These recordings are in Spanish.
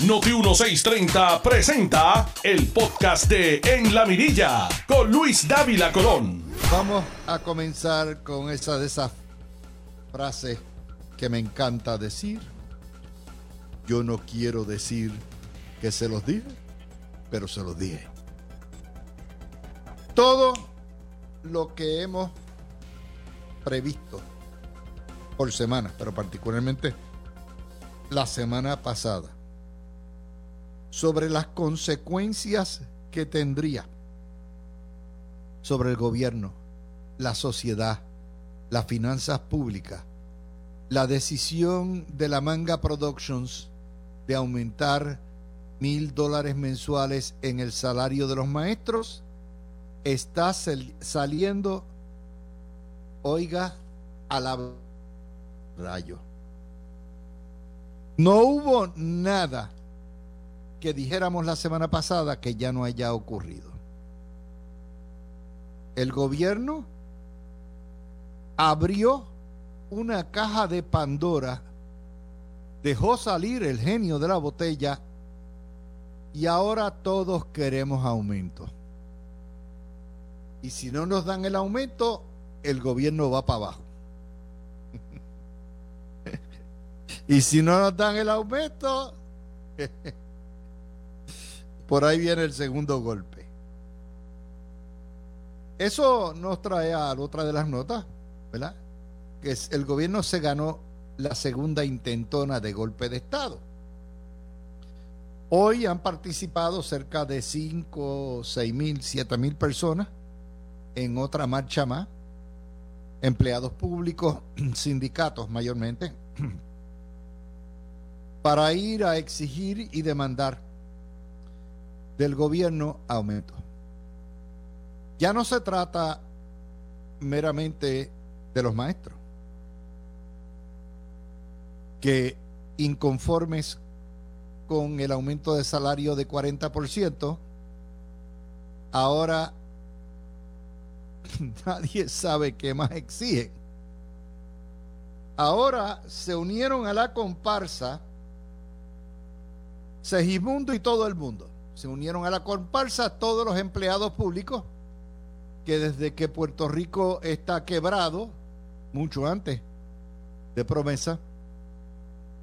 Noti 1630 presenta el podcast de En la Mirilla con Luis Dávila Colón. Vamos a comenzar con esa de esas frases que me encanta decir. Yo no quiero decir que se los dije, pero se los dije. Todo lo que hemos previsto por semana, pero particularmente la semana pasada, sobre las consecuencias que tendría sobre el gobierno, la sociedad, las finanzas públicas, la decisión de la Manga Productions de aumentar mil dólares mensuales en el salario de los maestros está saliendo, oiga, a la rayo. No hubo nada que dijéramos la semana pasada que ya no haya ocurrido. El gobierno abrió una caja de Pandora, dejó salir el genio de la botella y ahora todos queremos aumento. Y si no nos dan el aumento, el gobierno va para abajo. y si no nos dan el aumento, por ahí viene el segundo golpe. Eso nos trae a otra de las notas, ¿verdad? Que es, el gobierno se ganó la segunda intentona de golpe de Estado. Hoy han participado cerca de 5, 6 mil, 7 mil personas en otra marcha más, empleados públicos, sindicatos mayormente, para ir a exigir y demandar del gobierno aumento. Ya no se trata meramente de los maestros, que inconformes con el aumento de salario de 40%, ahora nadie sabe qué más exigen. Ahora se unieron a la comparsa Segismundo y todo el mundo se unieron a la comparsa todos los empleados públicos que desde que Puerto Rico está quebrado, mucho antes de promesa,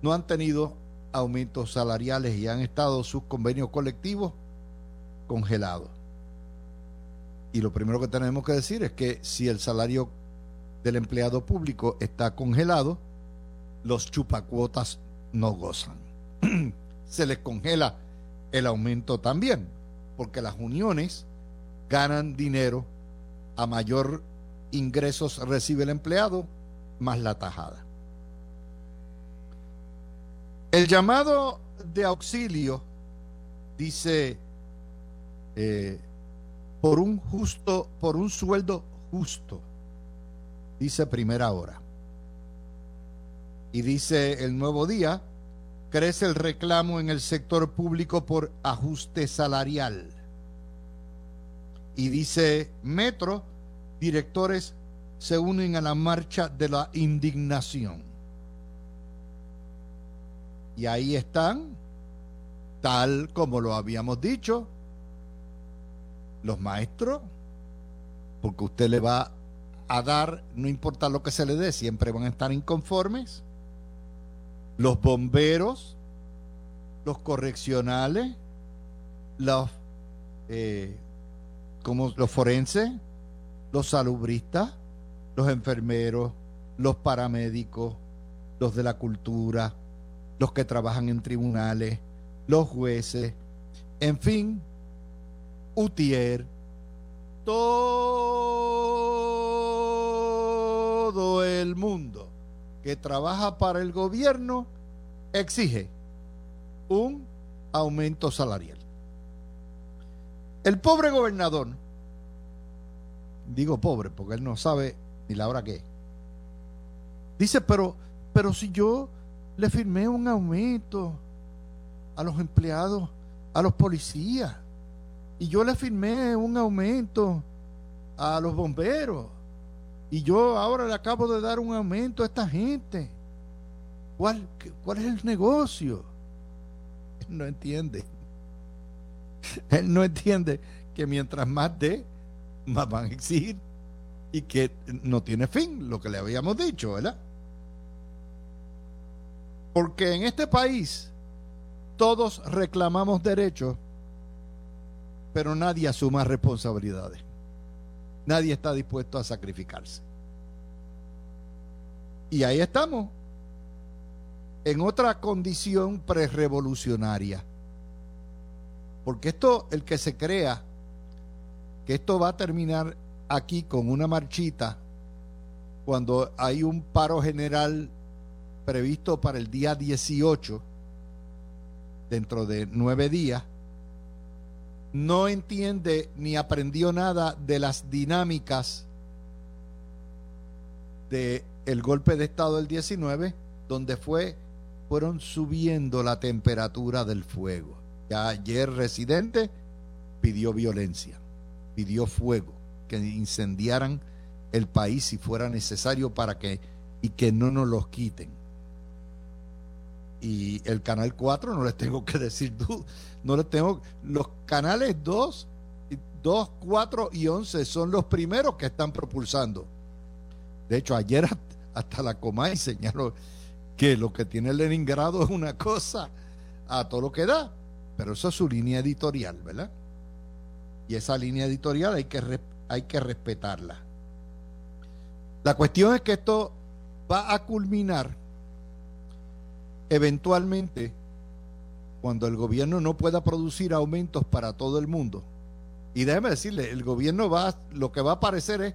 no han tenido aumentos salariales y han estado sus convenios colectivos congelados. Y lo primero que tenemos que decir es que si el salario del empleado público está congelado, los chupacuotas no gozan. Se les congela el aumento también, porque las uniones ganan dinero a mayor ingresos recibe el empleado, más la tajada. El llamado de auxilio dice eh, por un justo, por un sueldo justo, dice primera hora. Y dice el nuevo día, crece el reclamo en el sector público por ajuste salarial. Y dice Metro, directores se unen a la marcha de la indignación. Y ahí están, tal como lo habíamos dicho, los maestros, porque usted le va a dar, no importa lo que se le dé, siempre van a estar inconformes los bomberos, los correccionales, los, eh, como los forenses, los salubristas, los enfermeros, los paramédicos, los de la cultura, los que trabajan en tribunales, los jueces, en fin, Utier, todo el mundo que trabaja para el gobierno exige un aumento salarial. El pobre gobernador, digo pobre porque él no sabe ni la hora que dice, pero, pero si yo le firmé un aumento a los empleados, a los policías, y yo le firmé un aumento a los bomberos, y yo ahora le acabo de dar un aumento a esta gente. ¿Cuál, es el negocio? Él no entiende. Él no entiende que mientras más dé, más van a exigir y que no tiene fin, lo que le habíamos dicho, ¿verdad? Porque en este país todos reclamamos derechos, pero nadie asuma responsabilidades. Nadie está dispuesto a sacrificarse. Y ahí estamos, en otra condición prerevolucionaria. Porque esto, el que se crea que esto va a terminar aquí con una marchita, cuando hay un paro general previsto para el día 18, dentro de nueve días, no entiende ni aprendió nada de las dinámicas de el golpe de estado del 19, donde fue fueron subiendo la temperatura del fuego. Ya ayer residente pidió violencia, pidió fuego, que incendiaran el país si fuera necesario para que y que no nos los quiten. Y el canal 4 no les tengo que decir no les tengo los canales 2 2, 4 y 11 son los primeros que están propulsando. De hecho, ayer hasta la Comay señaló que lo que tiene Leningrado es una cosa a todo lo que da, pero eso es su línea editorial, ¿verdad? Y esa línea editorial hay que, hay que respetarla. La cuestión es que esto va a culminar eventualmente cuando el gobierno no pueda producir aumentos para todo el mundo. Y déjeme decirle, el gobierno va, lo que va a aparecer es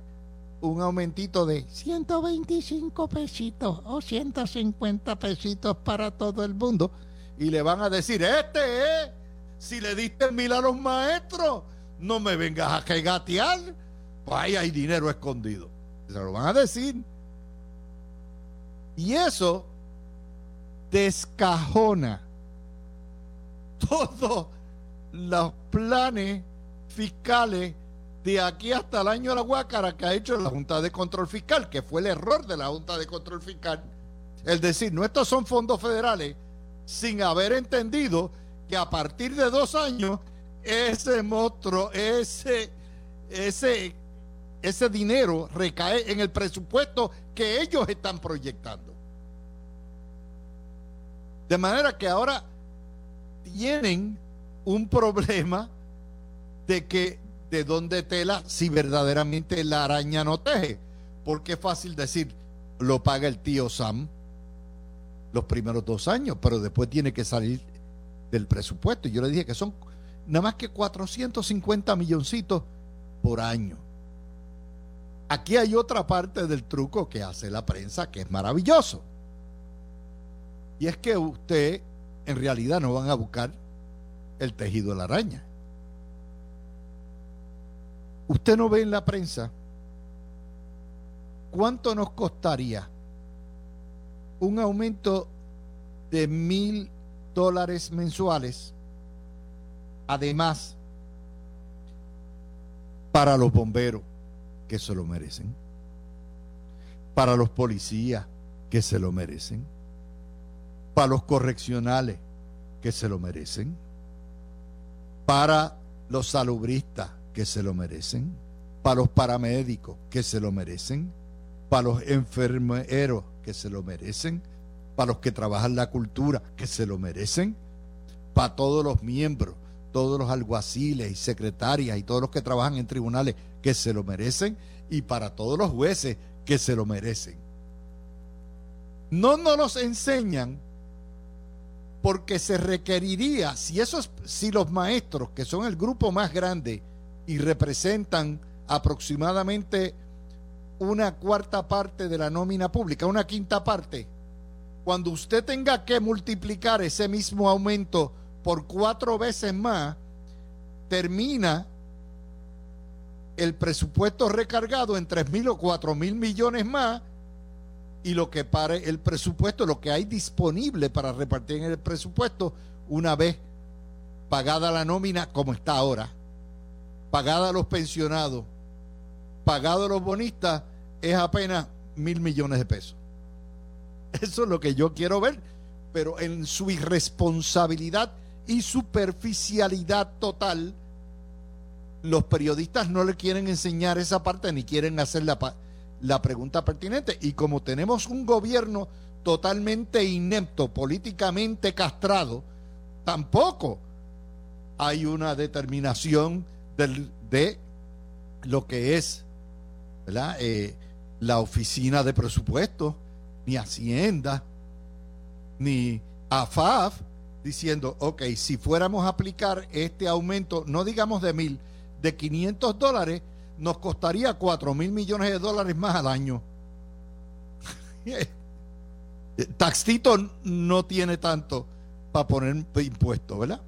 un aumentito de 125 pesitos o 150 pesitos para todo el mundo y le van a decir, este es, si le diste mil a los maestros, no me vengas a regatear, pues ahí hay dinero escondido. Se lo van a decir. Y eso descajona todos los planes fiscales de aquí hasta el año de la Guácara que ha hecho la Junta de Control Fiscal, que fue el error de la Junta de Control Fiscal, el decir, no estos son fondos federales, sin haber entendido que a partir de dos años ese monstruo, ese, ese, ese dinero recae en el presupuesto que ellos están proyectando. De manera que ahora tienen un problema de que de dónde tela si verdaderamente la araña no teje. Porque es fácil decir, lo paga el tío Sam los primeros dos años, pero después tiene que salir del presupuesto. Y yo le dije que son nada más que 450 milloncitos por año. Aquí hay otra parte del truco que hace la prensa que es maravilloso. Y es que usted en realidad no van a buscar el tejido de la araña. Usted no ve en la prensa cuánto nos costaría un aumento de mil dólares mensuales, además, para los bomberos, que se lo merecen, para los policías, que se lo merecen, para los correccionales, que se lo merecen, para los salubristas, que se lo merecen, para los paramédicos que se lo merecen, para los enfermeros que se lo merecen, para los que trabajan la cultura que se lo merecen, para todos los miembros, todos los alguaciles y secretarias y todos los que trabajan en tribunales que se lo merecen y para todos los jueces que se lo merecen. No nos los enseñan porque se requeriría, si, esos, si los maestros, que son el grupo más grande, y representan aproximadamente una cuarta parte de la nómina pública, una quinta parte, cuando usted tenga que multiplicar ese mismo aumento por cuatro veces más, termina el presupuesto recargado en tres mil o cuatro mil millones más y lo que pare el presupuesto, lo que hay disponible para repartir en el presupuesto una vez pagada la nómina como está ahora pagada a los pensionados, pagado a los bonistas, es apenas mil millones de pesos. Eso es lo que yo quiero ver, pero en su irresponsabilidad y superficialidad total, los periodistas no le quieren enseñar esa parte ni quieren hacer la, la pregunta pertinente. Y como tenemos un gobierno totalmente inepto, políticamente castrado, tampoco hay una determinación de lo que es eh, la oficina de presupuesto, ni Hacienda, ni AFAF, diciendo, ok, si fuéramos a aplicar este aumento, no digamos de mil, de 500 dólares, nos costaría 4 mil millones de dólares más al año. Taxito no tiene tanto para poner impuestos, ¿verdad?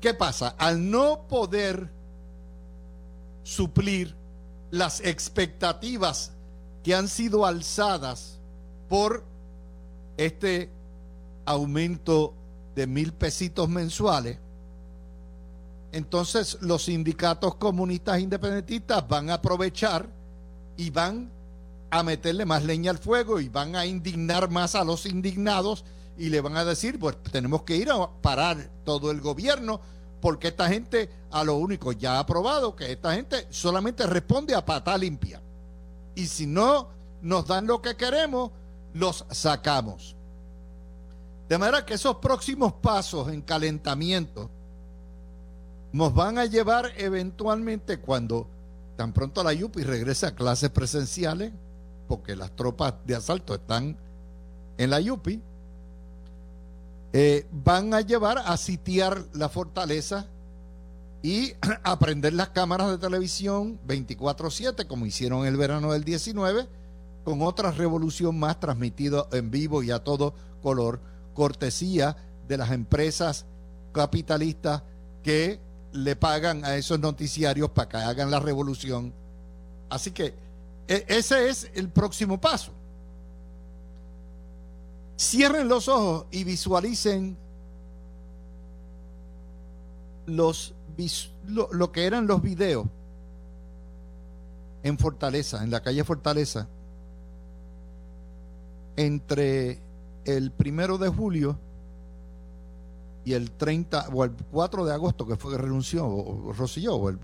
¿Qué pasa? Al no poder suplir las expectativas que han sido alzadas por este aumento de mil pesitos mensuales, entonces los sindicatos comunistas independentistas van a aprovechar y van a meterle más leña al fuego y van a indignar más a los indignados y le van a decir, pues tenemos que ir a parar todo el gobierno porque esta gente a lo único ya ha probado que esta gente solamente responde a pata limpia. Y si no nos dan lo que queremos, los sacamos. De manera que esos próximos pasos en calentamiento nos van a llevar eventualmente cuando tan pronto la YUPI regrese a clases presenciales, porque las tropas de asalto están en la YUPI, eh, van a llevar a sitiar la fortaleza y a prender las cámaras de televisión 24/7, como hicieron el verano del 19, con otra revolución más transmitida en vivo y a todo color, cortesía de las empresas capitalistas que le pagan a esos noticiarios para que hagan la revolución. Así que e, ese es el próximo paso. Cierren los ojos y visualicen los, lo, que eran los videos en Fortaleza, en la calle Fortaleza, entre el primero de julio y el 30 o el 4 de agosto, que fue que renunció o, el,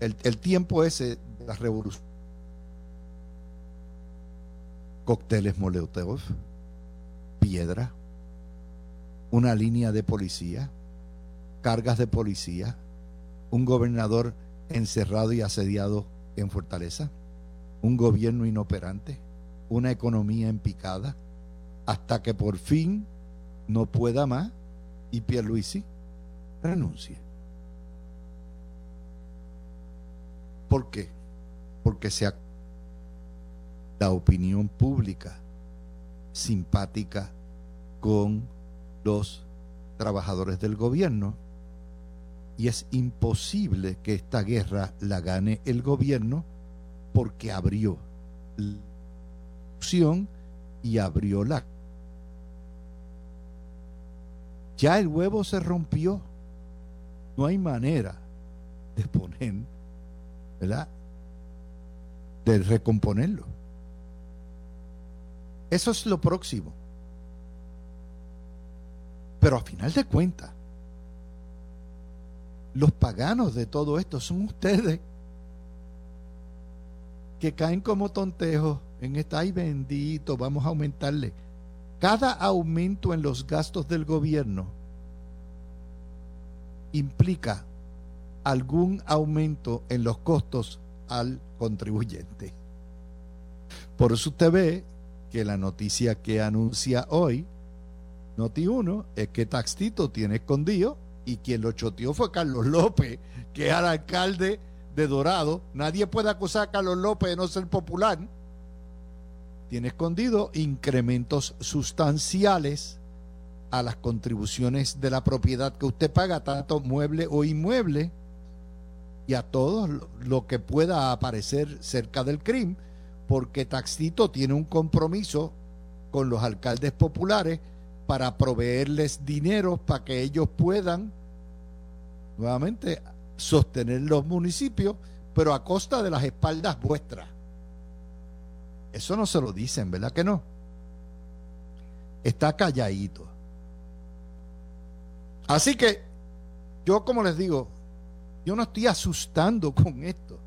el, el, tiempo ese de la revolución. Cócteles Molotov piedra, una línea de policía, cargas de policía, un gobernador encerrado y asediado en Fortaleza, un gobierno inoperante, una economía en picada, hasta que por fin no pueda más y Pierluisi renuncie. ¿Por qué? Porque se la opinión pública simpática con los trabajadores del gobierno y es imposible que esta guerra la gane el gobierno porque abrió la opción y abrió la ya el huevo se rompió no hay manera de poner ¿verdad? de recomponerlo eso es lo próximo. Pero a final de cuentas, los paganos de todo esto son ustedes que caen como tontejos en esta, ay bendito, vamos a aumentarle. Cada aumento en los gastos del gobierno implica algún aumento en los costos al contribuyente. Por eso usted ve que la noticia que anuncia hoy Noti 1 es que Taxito tiene escondido y quien lo choteó fue Carlos López, que era alcalde de Dorado. Nadie puede acusar a Carlos López de no ser popular. Tiene escondido incrementos sustanciales a las contribuciones de la propiedad que usted paga, tanto mueble o inmueble, y a todo lo que pueda aparecer cerca del crimen porque Taxito tiene un compromiso con los alcaldes populares para proveerles dinero para que ellos puedan nuevamente sostener los municipios, pero a costa de las espaldas vuestras. Eso no se lo dicen, ¿verdad que no? Está calladito. Así que yo como les digo, yo no estoy asustando con esto.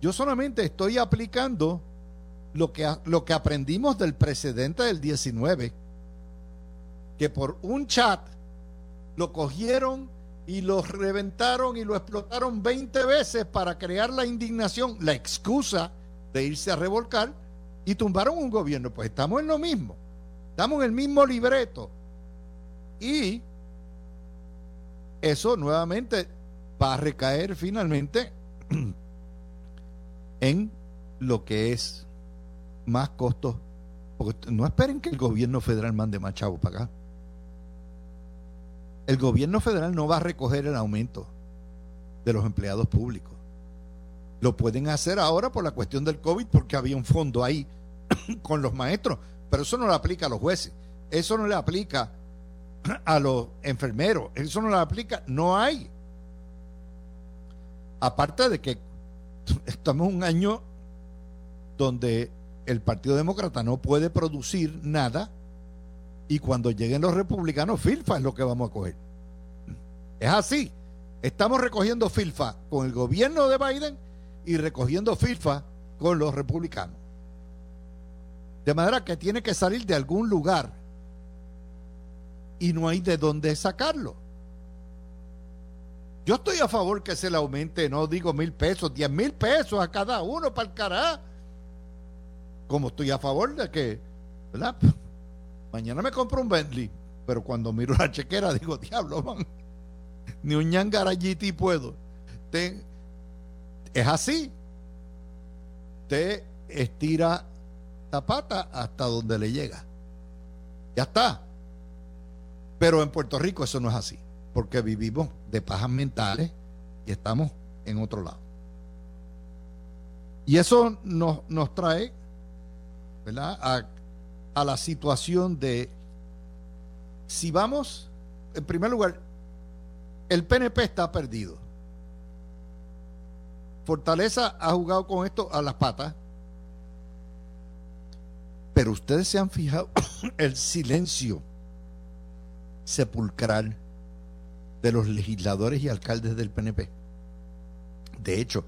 Yo solamente estoy aplicando lo que, lo que aprendimos del precedente del 19, que por un chat lo cogieron y lo reventaron y lo explotaron 20 veces para crear la indignación, la excusa de irse a revolcar y tumbaron un gobierno. Pues estamos en lo mismo, estamos en el mismo libreto. Y eso nuevamente va a recaer finalmente en lo que es más costos. Porque no esperen que el gobierno federal mande más chavos para acá. El gobierno federal no va a recoger el aumento de los empleados públicos. Lo pueden hacer ahora por la cuestión del COVID porque había un fondo ahí con los maestros, pero eso no le aplica a los jueces, eso no le aplica a los enfermeros, eso no le aplica, no hay. Aparte de que estamos en un año donde el Partido Demócrata no puede producir nada y cuando lleguen los republicanos, filfa es lo que vamos a coger. Es así. Estamos recogiendo filfa con el gobierno de Biden y recogiendo filfa con los republicanos. De manera que tiene que salir de algún lugar y no hay de dónde sacarlo. Yo estoy a favor que se le aumente, no digo mil pesos, diez mil pesos a cada uno para el carajo. Como estoy a favor de que, ¿verdad? Mañana me compro un Bentley, pero cuando miro la chequera digo, diablo, man, ni un ñangaralliti puedo. Es así. Te estira la pata hasta donde le llega. Ya está. Pero en Puerto Rico eso no es así, porque vivimos de pajas mentales y estamos en otro lado. Y eso nos, nos trae a la situación de si vamos, en primer lugar, el PNP está perdido. Fortaleza ha jugado con esto a las patas. Pero ustedes se han fijado el silencio sepulcral de los legisladores y alcaldes del PNP. De hecho,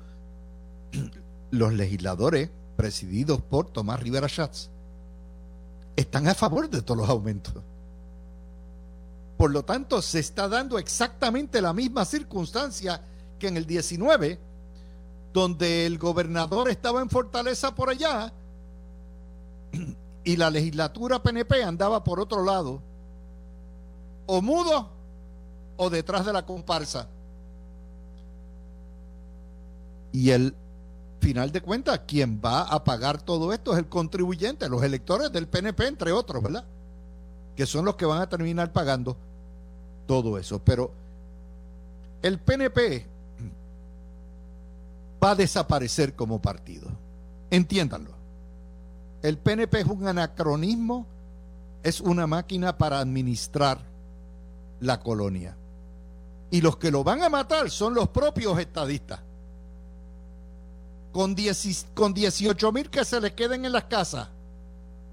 los legisladores presididos por Tomás Rivera Schatz están a favor de todos los aumentos. Por lo tanto, se está dando exactamente la misma circunstancia que en el 19, donde el gobernador estaba en Fortaleza por allá y la legislatura PNP andaba por otro lado, o mudo o detrás de la comparsa. Y el final de cuentas, quien va a pagar todo esto es el contribuyente, los electores del PNP, entre otros, ¿verdad? Que son los que van a terminar pagando todo eso. Pero el PNP va a desaparecer como partido. Entiéndanlo. El PNP es un anacronismo, es una máquina para administrar la colonia. Y los que lo van a matar son los propios estadistas con, 18 mil que se les queden en las casas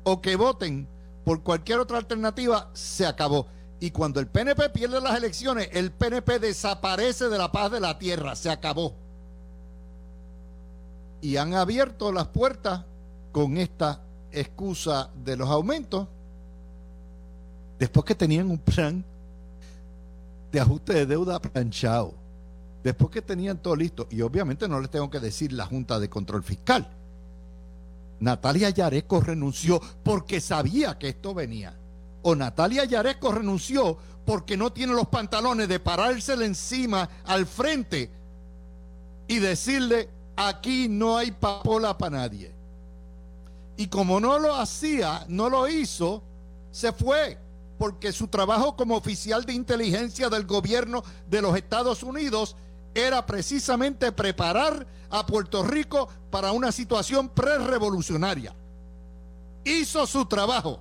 o que voten por cualquier otra alternativa, se acabó. Y cuando el PNP pierde las elecciones, el PNP desaparece de la paz de la tierra, se acabó. Y han abierto las puertas con esta excusa de los aumentos, después que tenían un plan de ajuste de deuda planchado después que tenían todo listo, y obviamente no les tengo que decir la Junta de Control Fiscal, Natalia Yaresco renunció porque sabía que esto venía. O Natalia Yaresco renunció porque no tiene los pantalones de parársele encima al frente y decirle, aquí no hay papola para nadie. Y como no lo hacía, no lo hizo, se fue porque su trabajo como oficial de inteligencia del gobierno de los Estados Unidos era precisamente preparar a Puerto Rico para una situación pre-revolucionaria. Hizo su trabajo.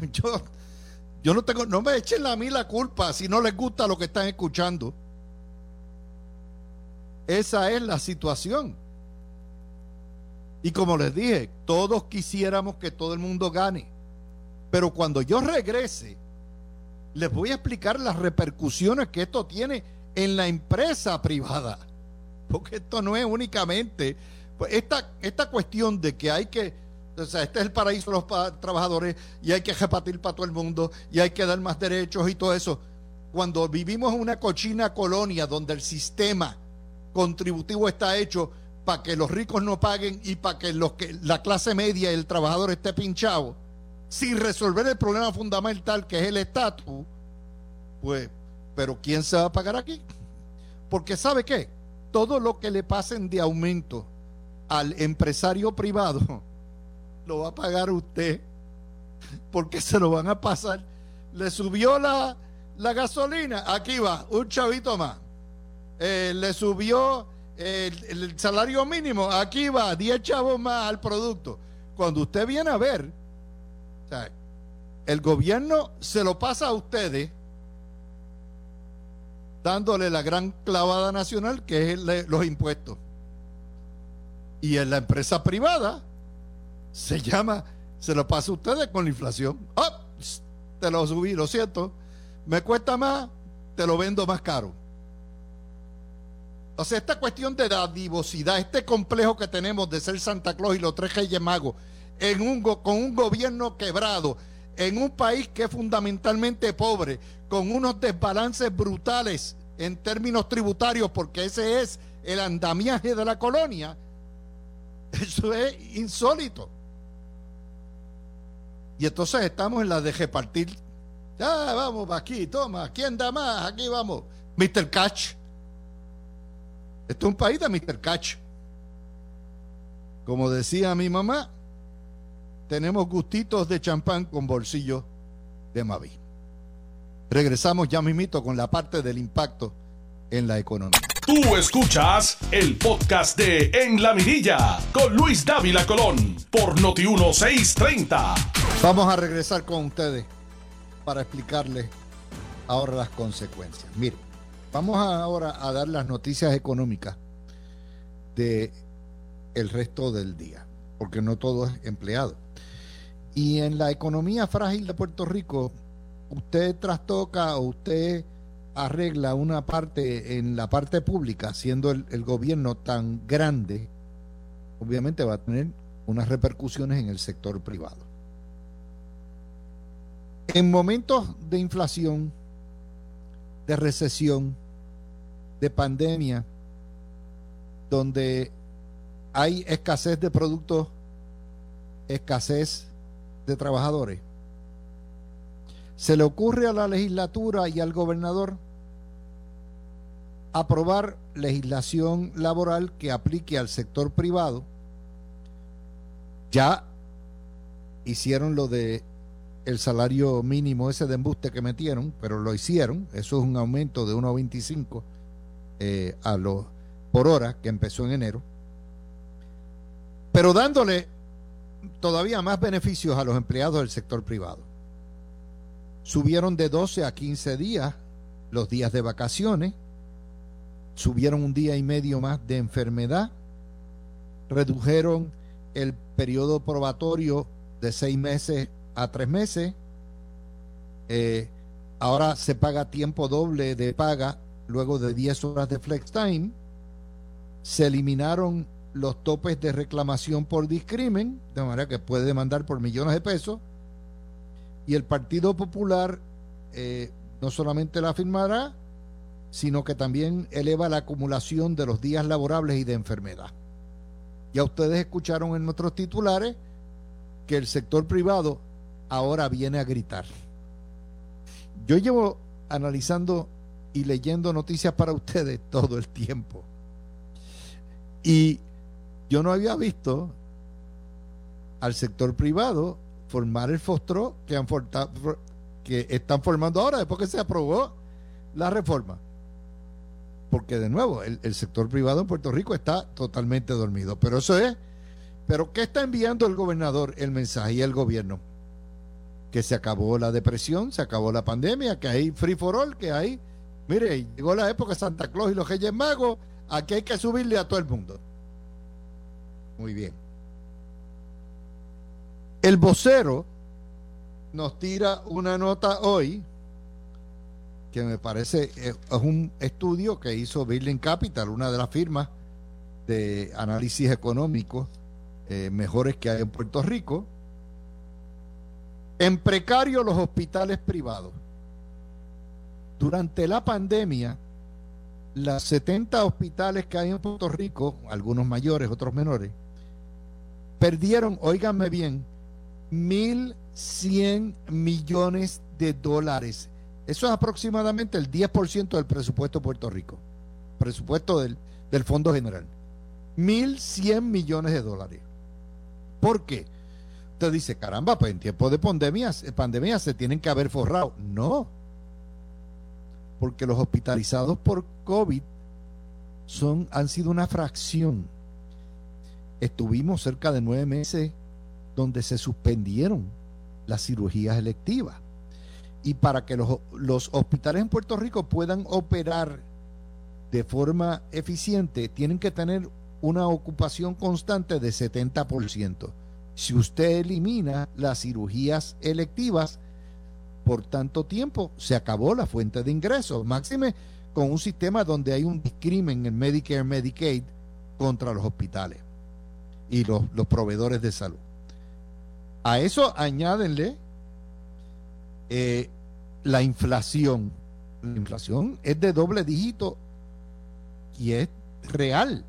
Yo, yo no tengo, no me echen a mí la culpa si no les gusta lo que están escuchando. Esa es la situación. Y como les dije, todos quisiéramos que todo el mundo gane. Pero cuando yo regrese les voy a explicar las repercusiones que esto tiene en la empresa privada. Porque esto no es únicamente pues esta, esta cuestión de que hay que, o sea, este es el paraíso de los trabajadores y hay que repartir para todo el mundo y hay que dar más derechos y todo eso. Cuando vivimos en una cochina colonia donde el sistema contributivo está hecho para que los ricos no paguen y para que, que la clase media y el trabajador esté pinchado, sin resolver el problema fundamental que es el estatus, pues, pero ¿quién se va a pagar aquí? Porque ¿sabe qué? Todo lo que le pasen de aumento al empresario privado, lo va a pagar usted, porque se lo van a pasar. Le subió la, la gasolina, aquí va, un chavito más. Eh, le subió el, salario mínimo, aquí va, 10 chavos más al producto. Cuando usted viene a ver, el gobierno se lo pasa a ustedes dándole la gran clavada nacional que es los impuestos. Y en la empresa privada se llama, se lo pasa a ustedes con la inflación. ¡Oh! Te lo subí, lo siento. Me cuesta más, te lo vendo más caro. O sea, esta cuestión de dadivosidad, este complejo que tenemos de ser Santa Claus y los tres reyes magos, en un, con un gobierno quebrado, en un país que es fundamentalmente pobre, con unos desbalances brutales en términos tributarios, porque ese es el andamiaje de la colonia, eso es insólito. Y entonces estamos en la de repartir. Ya, vamos, aquí, toma, ¿quién da más? Aquí vamos. Mr. Catch. Esto es un país de Mr. Catch. Como decía mi mamá, tenemos gustitos de champán con bolsillo de Mavi. Regresamos ya mismito con la parte del impacto en la economía. Tú escuchas el podcast de En la Mirilla con Luis Dávila Colón por Noti 1630. Vamos a regresar con ustedes para explicarles ahora las consecuencias. Mire, vamos ahora a dar las noticias económicas de el resto del día, porque no todo es empleado. Y en la economía frágil de Puerto Rico, usted trastoca o usted arregla una parte en la parte pública, siendo el, gobierno tan grande, obviamente va a tener unas repercusiones en el sector privado. En momentos de inflación, de recesión, de pandemia, donde hay escasez de productos, escasez de trabajadores, se le ocurre a la legislatura y al gobernador aprobar legislación laboral que aplique al sector privado. Ya hicieron lo de el salario mínimo ese de embuste que metieron, pero lo hicieron. Eso es un aumento de 1.25 eh, a los por hora que empezó en enero. Pero dándole todavía más beneficios a los empleados del sector privado. Subieron de 12 a 15 días los días de vacaciones subieron un día y medio más de enfermedad, redujeron el periodo probatorio de seis meses a tres meses, eh, ahora se paga tiempo doble de paga luego de 10 horas de flex time, se eliminaron los topes de reclamación por discrimen, de manera que puede demandar por millones de pesos, y el Partido Popular eh, no solamente la firmará, sino que también eleva la acumulación de los días laborables y de enfermedad. Ya ustedes escucharon en nuestros titulares que el sector privado ahora viene a gritar. Yo llevo analizando y leyendo noticias para ustedes todo el tiempo. Y yo no había visto al sector privado formar el fostro que, han que están formando ahora después que se aprobó la reforma porque de nuevo, el, sector privado en Puerto Rico está totalmente dormido. Pero eso es, pero ¿qué está enviando el gobernador el mensaje y el gobierno? Que se acabó la depresión, se acabó la pandemia, que hay free for all, que hay, mire, llegó la época de Santa Claus y los Reyes Magos, aquí hay que subirle a todo el mundo. Muy bien. El vocero nos tira una nota hoy que me parece es un estudio que hizo Building Capital, una de las firmas de análisis económico eh, mejores que hay en Puerto Rico. En precario los hospitales privados. Durante la pandemia, las 70 hospitales que hay en Puerto Rico, algunos mayores, otros menores, perdieron, óiganme bien, 1.100 millones de dólares. Eso es aproximadamente el 10% del presupuesto de Puerto Rico, presupuesto del, del Fondo General. 1.100 millones de dólares. ¿Por qué? Usted dice, caramba, pues en tiempos de pandemia, pandemia se tienen que haber forrado. No, porque los hospitalizados por COVID son, han sido una fracción. Estuvimos cerca de nueve meses donde se suspendieron las cirugías electivas. Y para que los, los hospitales en Puerto Rico puedan operar de forma eficiente, tienen que tener una ocupación constante de 70%. Si usted elimina las cirugías electivas, por tanto tiempo se acabó la fuente de ingresos. Máxime con un sistema donde hay un discrimen en Medicare Medicaid contra los hospitales y los, proveedores de salud. A eso añádenle eh, la inflación. La inflación es de doble dígito y es real.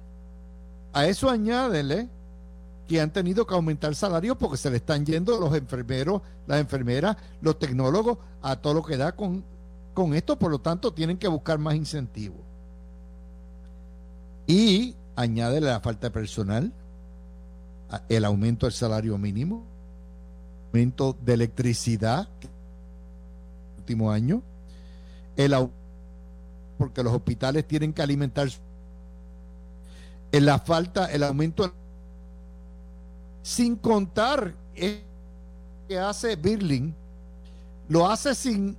A eso añádenle que han tenido que aumentar salarios porque se le están yendo los enfermeros, las enfermeras, los tecnólogos, a todo lo que da con, con esto, por lo tanto tienen que buscar más incentivos. Y añádele la falta de personal, el aumento del salario mínimo, aumento de electricidad, último año, el porque los hospitales tienen que alimentar en la falta, el aumento sin contar que hace Birling, lo hace sin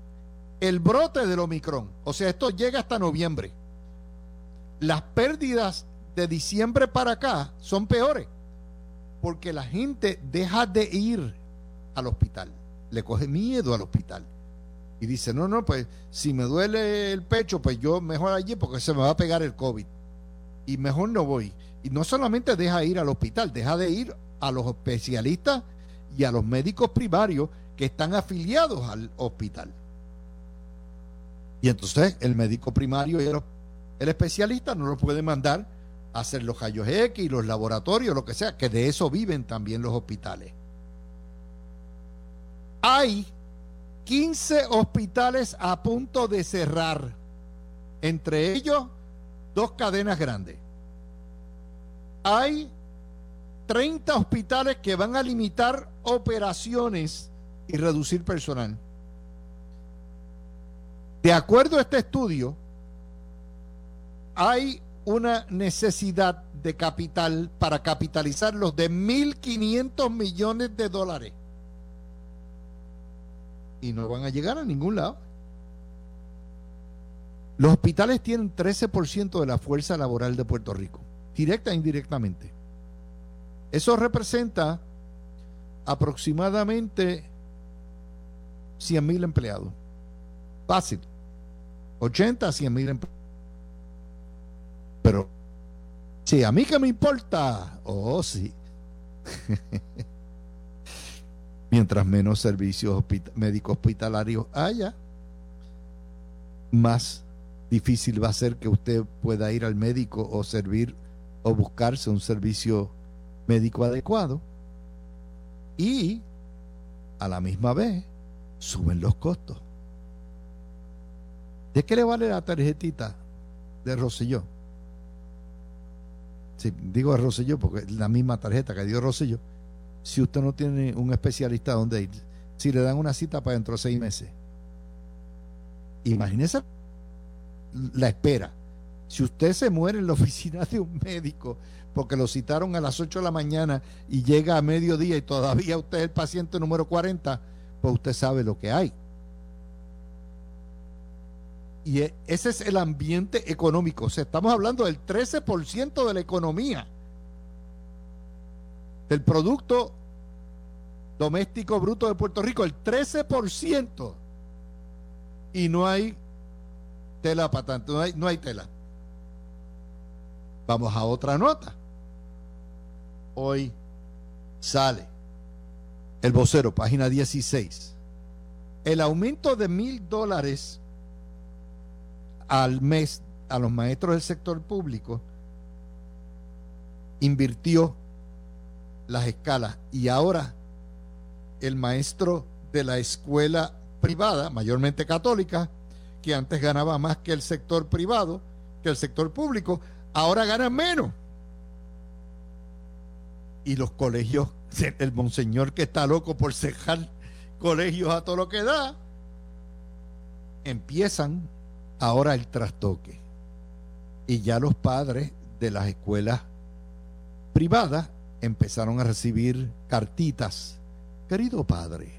el brote del Omicron. O sea, esto llega hasta noviembre. Las pérdidas de diciembre para acá son peores porque la gente deja de ir al hospital, le coge miedo al hospital. Y dice, no, no, pues si me duele el pecho, pues yo mejor allí porque se me va a pegar el COVID. Y mejor no voy. Y no solamente deja de ir al hospital, deja de ir a los especialistas y a los médicos primarios que están afiliados al hospital. Y entonces el médico primario y el, especialista no lo puede mandar a hacer los rayos X, los laboratorios, lo que sea, que de eso viven también los hospitales. Hay 15 hospitales a punto de cerrar, entre ellos dos cadenas grandes. Hay 30 hospitales que van a limitar operaciones y reducir personal. De acuerdo a este estudio, hay una necesidad de capital para capitalizarlos de 1.500 millones de dólares. Y no van a llegar a ningún lado. Los hospitales tienen 13% de la fuerza laboral de Puerto Rico, directa e indirectamente. Eso representa aproximadamente 100 mil empleados. Fácil. 80 a 100 mil empleados. Pero, si a mí que me importa, oh sí. Mientras menos servicios médicos hospitalarios haya, más difícil va a ser que usted pueda ir al médico o servir o buscarse un servicio médico adecuado y a la misma vez suben los costos. ¿De qué le vale la tarjetita de Rosselló? Digo de Rosselló porque es la misma tarjeta que dio Rosselló. Si usted no tiene un especialista donde ir, si le dan una cita para dentro de seis meses, imagínese la espera. Si usted se muere en la oficina de un médico porque lo citaron a las 8 de la mañana y llega a mediodía y todavía usted es el paciente número 40, pues usted sabe lo que hay. Y e, ese es el ambiente económico. O sea, estamos hablando del 13% de la economía, del Producto Doméstico Bruto de Puerto Rico, el 13%. Y no hay tela para tanto, no hay, no hay tela. Vamos a otra nota. Hoy sale el vocero, página 16. El aumento de mil dólares al mes a los maestros del sector público invirtió las escalas y ahora el maestro de la escuela privada, mayormente católica, que antes ganaba más que el sector privado, que el sector público, ahora gana menos. Y los colegios, el monseñor que está loco por cejar colegios a todo lo que da, empiezan ahora el trastoque. Y ya los padres de las escuelas privadas empezaron a recibir cartitas. Querido padre,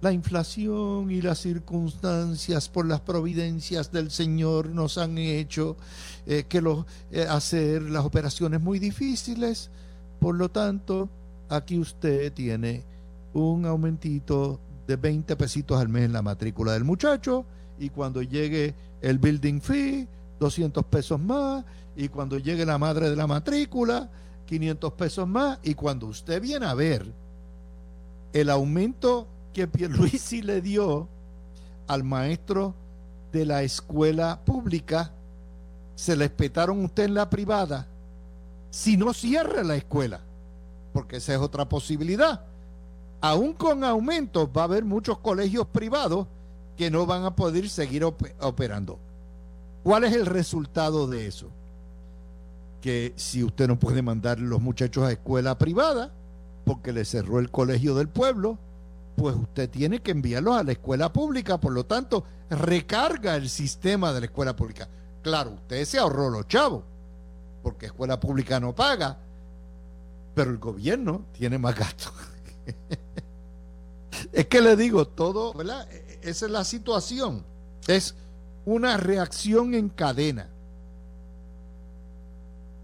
la inflación y las circunstancias por las providencias del Señor nos han hecho eh, que lo, eh, hacer las operaciones muy difíciles. Por lo tanto, aquí usted tiene un aumentito de 20 pesitos al mes en la matrícula del muchacho y cuando llegue el building fee, 200 pesos más y cuando llegue la madre de la matrícula, 500 pesos más y cuando usted viene a ver el aumento que Pierluisi le dio al maestro de la escuela pública, se le espetaron usted en la privada, si no cierra la escuela, porque esa es otra posibilidad. Aún con aumentos va a haber muchos colegios privados que no van a poder seguir operando. ¿Cuál es el resultado de eso? que si usted no puede mandar los muchachos a escuela privada porque le cerró el colegio del pueblo, pues usted tiene que enviarlos a la escuela pública, por lo tanto, recarga el sistema de la escuela pública. Claro, usted se ahorró los chavos, porque escuela pública no paga, pero el gobierno tiene más gastos. es que le digo, todo, ¿verdad? E-, e-, esa es la situación. Es una reacción en cadena.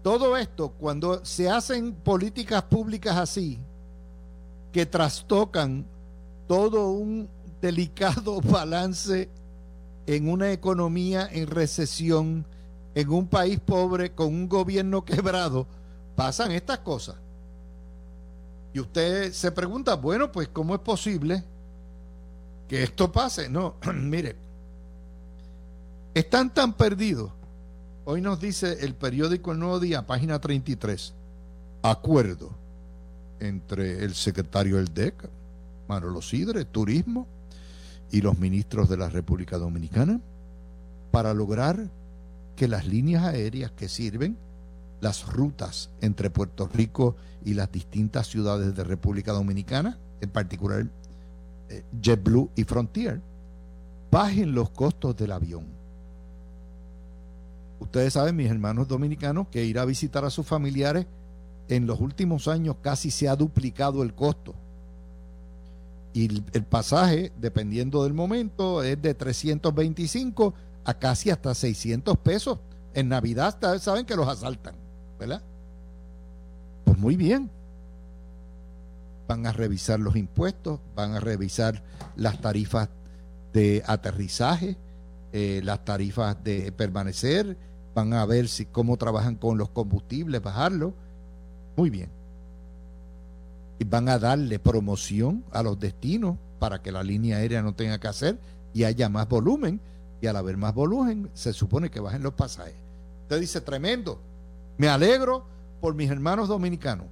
Todo esto, cuando se hacen políticas públicas así, que trastocan todo un delicado balance en una economía en recesión, en un país pobre, con un gobierno quebrado, pasan estas cosas. Y usted se pregunta, bueno, pues ¿cómo es posible que esto pase? No, mire, están tan perdidos Hoy nos dice el periódico El Nuevo Día, página 33, acuerdo entre el secretario del DEC, Manolo Sidre, Turismo, y los ministros de la República Dominicana para lograr que las líneas aéreas que sirven las rutas entre Puerto Rico y las distintas ciudades de República Dominicana, en particular eh, JetBlue y Frontier, bajen los costos del avión Ustedes saben, mis hermanos dominicanos, que ir a visitar a sus familiares en los últimos años casi se ha duplicado el costo. Y el pasaje, dependiendo del momento, es de 325 a casi hasta 600 pesos. En Navidad saben que los asaltan, ¿verdad? Pues muy bien. Van a revisar los impuestos, van a revisar las tarifas de aterrizaje, eh, las tarifas de permanecer, van a ver si cómo trabajan con los combustibles, bajarlo. Muy bien. Y van a darle promoción a los destinos para que la línea aérea no tenga que hacer y haya más volumen. Y al haber más volumen, se supone que bajen los pasajes. Usted dice, tremendo. Me alegro por mis hermanos dominicanos.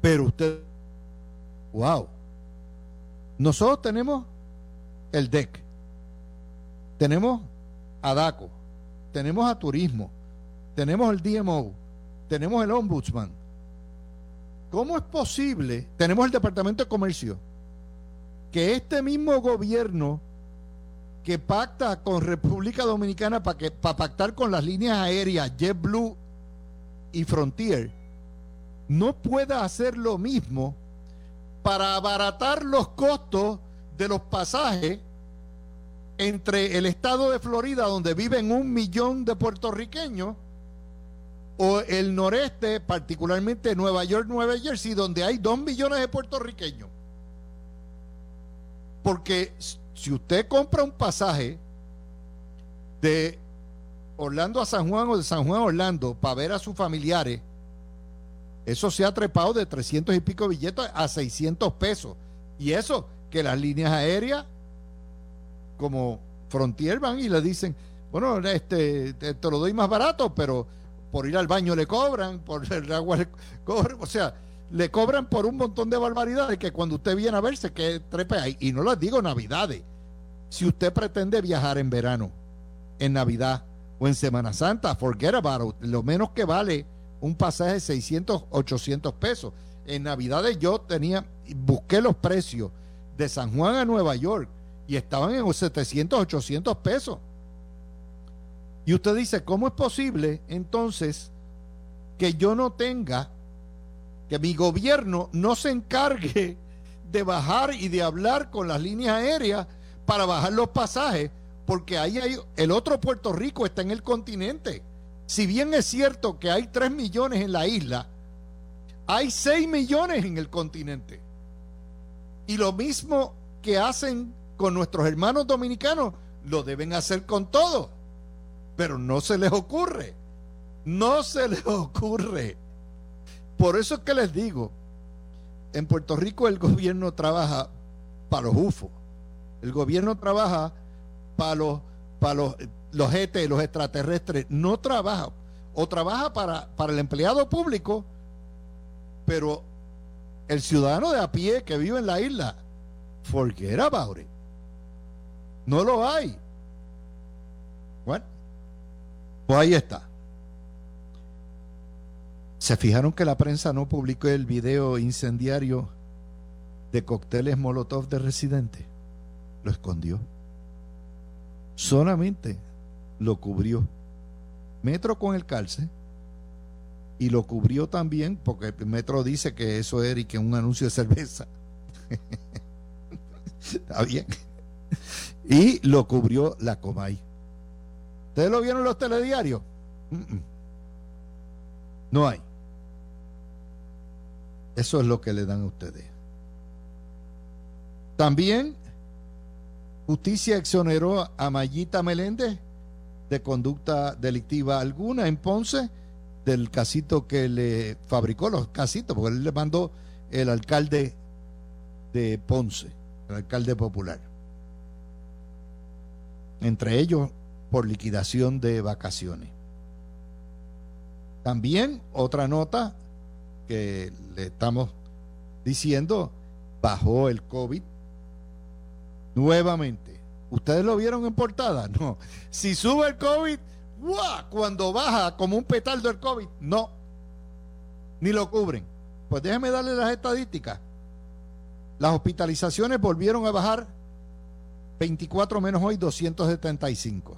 Pero usted, wow. Nosotros tenemos el DEC. Tenemos ADACO tenemos a turismo, tenemos el DMO, tenemos el ombudsman. ¿Cómo es posible? Tenemos el Departamento de Comercio, que este mismo gobierno que pacta con República Dominicana para que para pactar con las líneas aéreas JetBlue y Frontier no pueda hacer lo mismo para abaratar los costos de los pasajes entre el estado de Florida, donde viven un millón de puertorriqueños, o el noreste, particularmente Nueva York, Nueva Jersey, donde hay dos millones de puertorriqueños. Porque si usted compra un pasaje de Orlando a San Juan o de San Juan a Orlando para ver a sus familiares, eso se ha trepado de 300 y pico billetes a 600 pesos. Y eso, que las líneas aéreas, como Frontier, van y le dicen, bueno, este, te, lo doy más barato, pero por ir al baño le cobran, por el agua le cobran, o sea, le cobran por un montón de barbaridades que cuando usted viene a verse que trepe ahí. Y no les digo navidades. Si usted pretende viajar en verano, en Navidad o en Semana Santa, forget about it. Lo menos que vale un pasaje de 600, 800 pesos. En Navidades yo tenía, busqué los precios de San Juan a Nueva York y estaban en 700, 800 pesos. Y usted dice, ¿cómo es posible entonces que yo no tenga que mi gobierno no se encargue de bajar y de hablar con las líneas aéreas para bajar los pasajes, porque ahí hay, el otro Puerto Rico está en el continente. Si bien es cierto que hay 3 millones en la isla, hay 6 millones en el continente. Y lo mismo que hacen con nuestros hermanos dominicanos, lo deben hacer con todos. Pero no se les ocurre. No se les ocurre. Por eso es que les digo, en Puerto Rico el gobierno trabaja para los UFO. El gobierno trabaja para los, para los, los ET, los extraterrestres. No trabaja. O trabaja para, para el empleado público, pero el ciudadano de a pie que vive en la isla, forget about it. No lo hay. Bueno, pues ahí está. ¿Se fijaron que la prensa no publicó el video incendiario de cócteles Molotov de residente? Lo escondió. Solamente lo cubrió. Metro con el calce y lo cubrió también porque el Metro dice que eso era y que un anuncio de cerveza. Está bien. Y lo cubrió la Comay. ¿Ustedes lo vieron en los telediarios? No hay. Eso es lo que le dan a ustedes. También justicia exoneró a Mayita Meléndez de conducta delictiva alguna en Ponce del casito que le fabricó los casitos, porque él le mandó el alcalde de Ponce, el alcalde popular. Entre ellos por liquidación de vacaciones. También otra nota que le estamos diciendo, bajó el COVID nuevamente. ¿Ustedes lo vieron en portada? No. Si sube el COVID, cuando baja como un petardo el COVID, no. Ni lo cubren. Pues déjenme darle las estadísticas. Las hospitalizaciones volvieron a bajar 24 menos hoy, 275.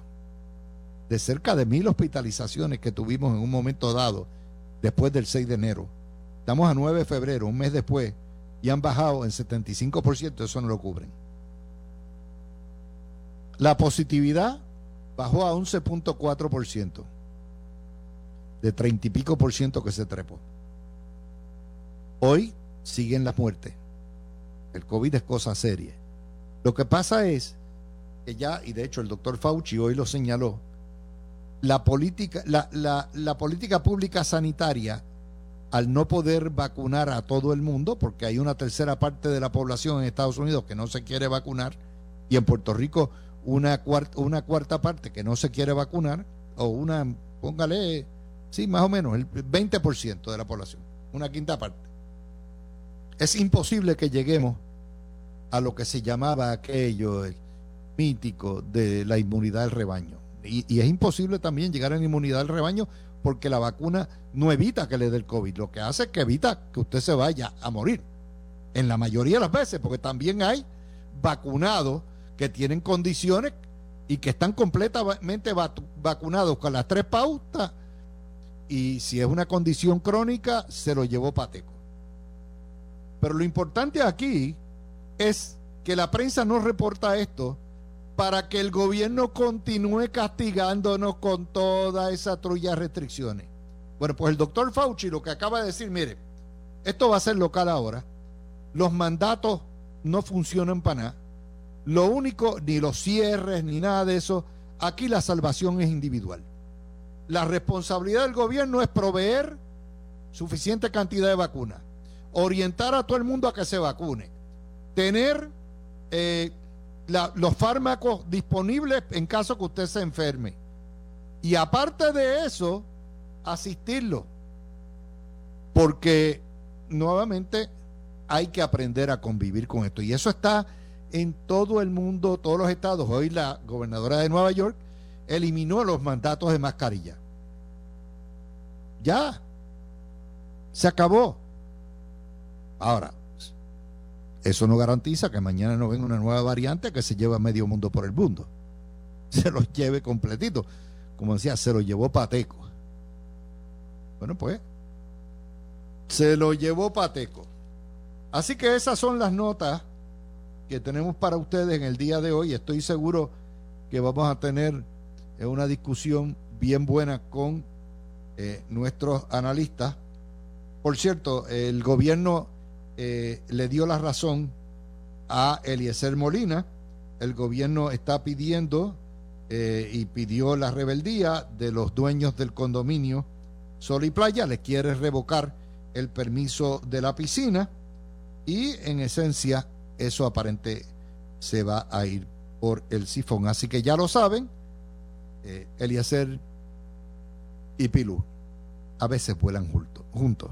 De cerca de mil hospitalizaciones que tuvimos en un momento dado después del 6 de enero Estamos a 9 de febrero, un mes después, y han bajado en 75%, eso no lo cubren. La positividad bajó a 11.4%, de 30 y pico por ciento que se trepó. Hoy siguen las muertes. El COVID es cosa seria. Lo que pasa es que ya, y de hecho el doctor Fauci hoy lo señaló, la política, la, la política pública sanitaria al no poder vacunar a todo el mundo, porque hay una tercera parte de la población en Estados Unidos que no se quiere vacunar, y en Puerto Rico una cuarta, una cuarta parte que no se quiere vacunar, o una, póngale, sí, más o menos, el 20% de la población, una quinta parte. Es imposible que lleguemos a lo que se llamaba aquello el mítico de la inmunidad del rebaño. Y, y es imposible también llegar a la inmunidad del rebaño porque la vacuna no evita que le dé el COVID, lo que hace es que evita que usted se vaya a morir. En la mayoría de las veces, porque también hay vacunados que tienen condiciones y que están completamente vacunados con las tres pautas y si es una condición crónica, se lo llevó pateco. Pero lo importante aquí es que la prensa no reporta esto para que el gobierno continúe castigándonos con toda esa trulla de restricciones. Bueno, pues el doctor Fauci lo que acaba de decir, mire, esto va a ser local ahora, los mandatos no funcionan para nada, lo único, ni los cierres, ni nada de eso, aquí la salvación es individual. La responsabilidad del gobierno es proveer suficiente cantidad de vacunas, orientar a todo el mundo a que se vacune, tener eh, los fármacos disponibles en caso que usted se enferme. Y aparte de eso, asistirlo. Porque nuevamente hay que aprender a convivir con esto. Y eso está en todo el mundo, todos los estados. Hoy la gobernadora de Nueva York eliminó los mandatos de mascarilla. Ya. Se acabó. Ahora, eso no garantiza que mañana no venga una nueva variante que se lleve a medio mundo por el mundo. Se los lleve completito. Como decía, se lo llevó Pateco. Bueno, pues, se lo llevó Pateco. Así que esas son las notas que tenemos para ustedes en el día de hoy. Estoy seguro que vamos a tener eh, una discusión bien buena con eh, nuestros analistas. Por cierto, el gobierno eh, le dio la razón a Eliezer Molina. El gobierno está pidiendo y pidió la rebeldía de los dueños del condominio Sol y Playa. Le quiere revocar el permiso de la piscina y en esencia eso aparente se va a ir por el sifón. Así que ya lo saben, eh, Eliezer y Pilú a veces vuelan juntos.